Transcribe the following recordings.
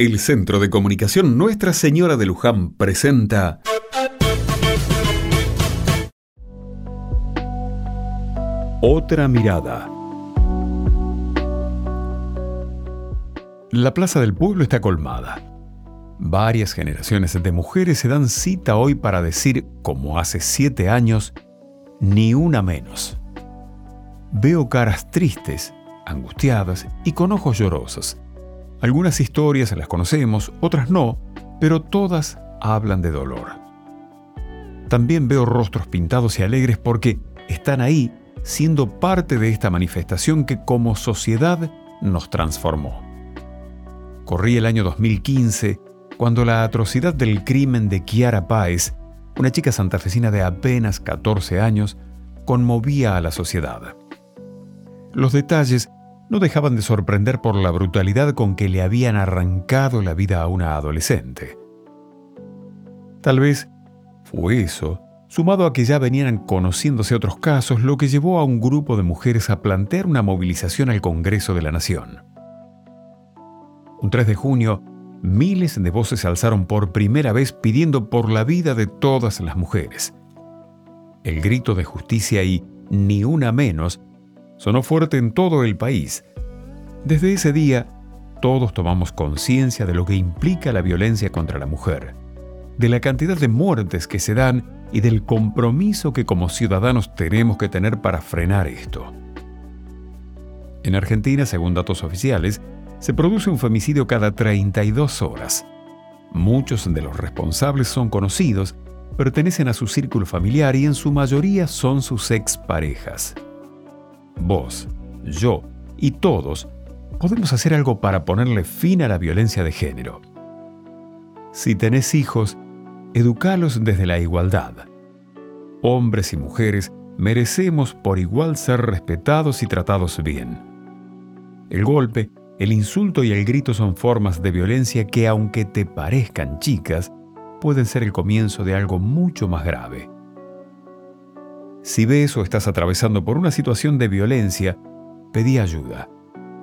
El Centro de Comunicación Nuestra Señora de Luján presenta Otra mirada. La plaza del pueblo está colmada. Varias generaciones de mujeres se dan cita hoy para decir, como hace siete años, ni una menos. Veo caras tristes, angustiadas y con ojos llorosos algunas historias las conocemos, otras no, pero todas hablan de dolor. También veo rostros pintados y alegres porque están ahí siendo parte de esta manifestación que como sociedad nos transformó. Corrí el año 2015 cuando la atrocidad del crimen de Kiara Páez, una chica santafesina de apenas 14 años, conmovía a la sociedad. Los detalles no dejaban de sorprender por la brutalidad con que le habían arrancado la vida a una adolescente. Tal vez fue eso, sumado a que ya venían conociéndose otros casos, lo que llevó a un grupo de mujeres a plantear una movilización al Congreso de la Nación. Un 3 de junio, miles de voces se alzaron por primera vez pidiendo por la vida de todas las mujeres. El grito de justicia y ni una menos sonó fuerte en todo el país. Desde ese día, todos tomamos conciencia de lo que implica la violencia contra la mujer, de la cantidad de muertes que se dan y del compromiso que como ciudadanos tenemos que tener para frenar esto. En Argentina, según datos oficiales, se produce un femicidio cada 32 horas. Muchos de los responsables son conocidos, pertenecen a su círculo familiar y en su mayoría son sus exparejas vos, yo y todos podemos hacer algo para ponerle fin a la violencia de género. Si tenés hijos, educalos desde la igualdad. Hombres y mujeres merecemos por igual ser respetados y tratados bien. El golpe, el insulto y el grito son formas de violencia que, aunque te parezcan chicas, pueden ser el comienzo de algo mucho más grave. Si ves o estás atravesando por una situación de violencia, pedí ayuda.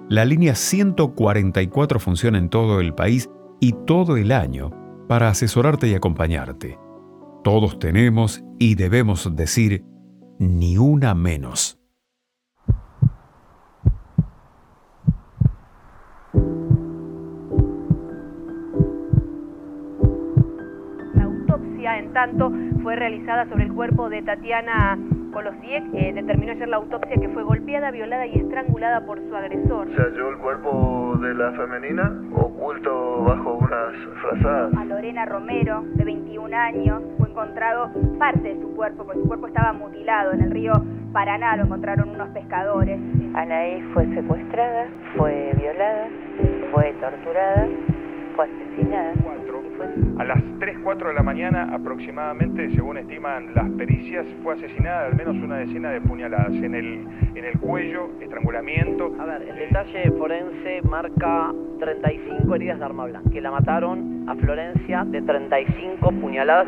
La línea 144 funciona en todo el país y todo el año para asesorarte y acompañarte. Todos tenemos y debemos decir ni una menos. en tanto fue realizada sobre el cuerpo de Tatiana Colosiek. Eh, determinó ayer la autopsia que fue golpeada, violada y estrangulada por su agresor. Se halló el cuerpo de la femenina oculto bajo unas frazadas. A Lorena Romero, de 21 años, fue encontrado parte de su cuerpo, porque su cuerpo estaba mutilado en el río Paraná, lo encontraron unos pescadores. Anaí fue secuestrada, fue violada, fue torturada, fue asesinada. A las 3, 4 de la mañana aproximadamente, según estiman las pericias, fue asesinada al menos una decena de puñaladas en el, en el cuello, estrangulamiento. A ver, el detalle forense marca 35 heridas de arma blanca, que la mataron a Florencia de 35 puñaladas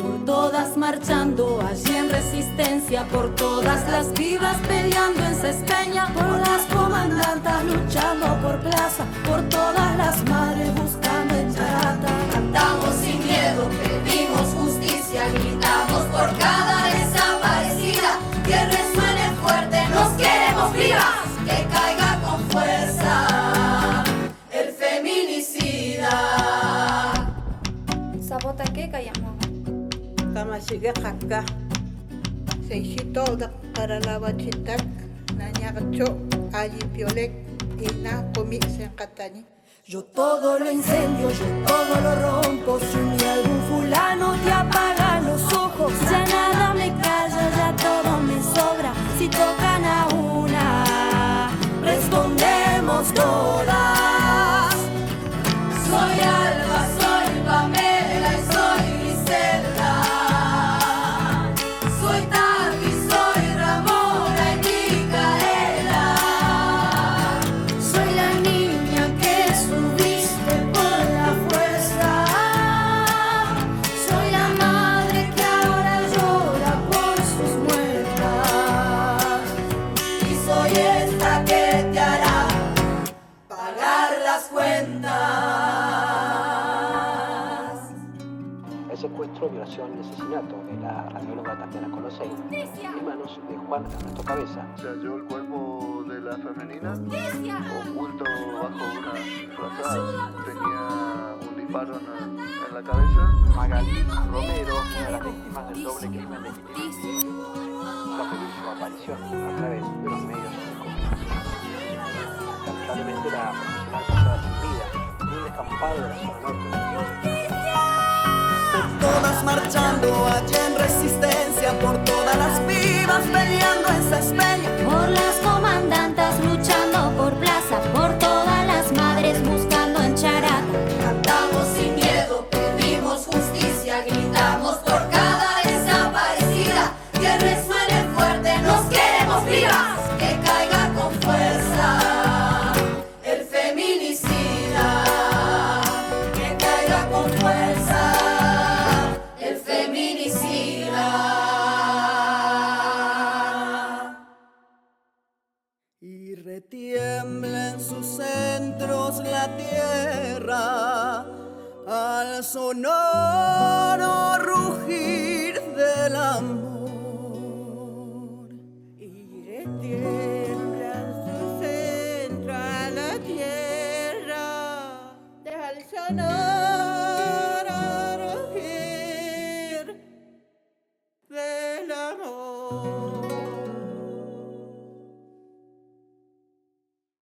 Por todas marchando allí en resistencia, por todas las vivas peleando en Cespeña, por las comandantas luchando por plaza, por todas las madres buscando en Charata. Cantamos Yo todo lo incendio, yo todo lo rompo. Si un algún fulano te apaga secuestro, violación y asesinato de la radióloga Tatiana Colosei en manos de Juan Ernesto Cabeza. Se halló el cuerpo de la femenina oculto bajo una disfrazada. Tenía un disparo en, en la cabeza. Magalí Romero, una de las víctimas del doble crimen de feliz su aparición a través de los medios de comunicación. Lamentablemente la profesional pasada sin vida en un descampado de la zona norte de Marchando allí en resistencia por todas las vivas peleando en Cespeña. al sonoro rugir del amor. Iré tiemblan sus centro a la tierra del sonoro.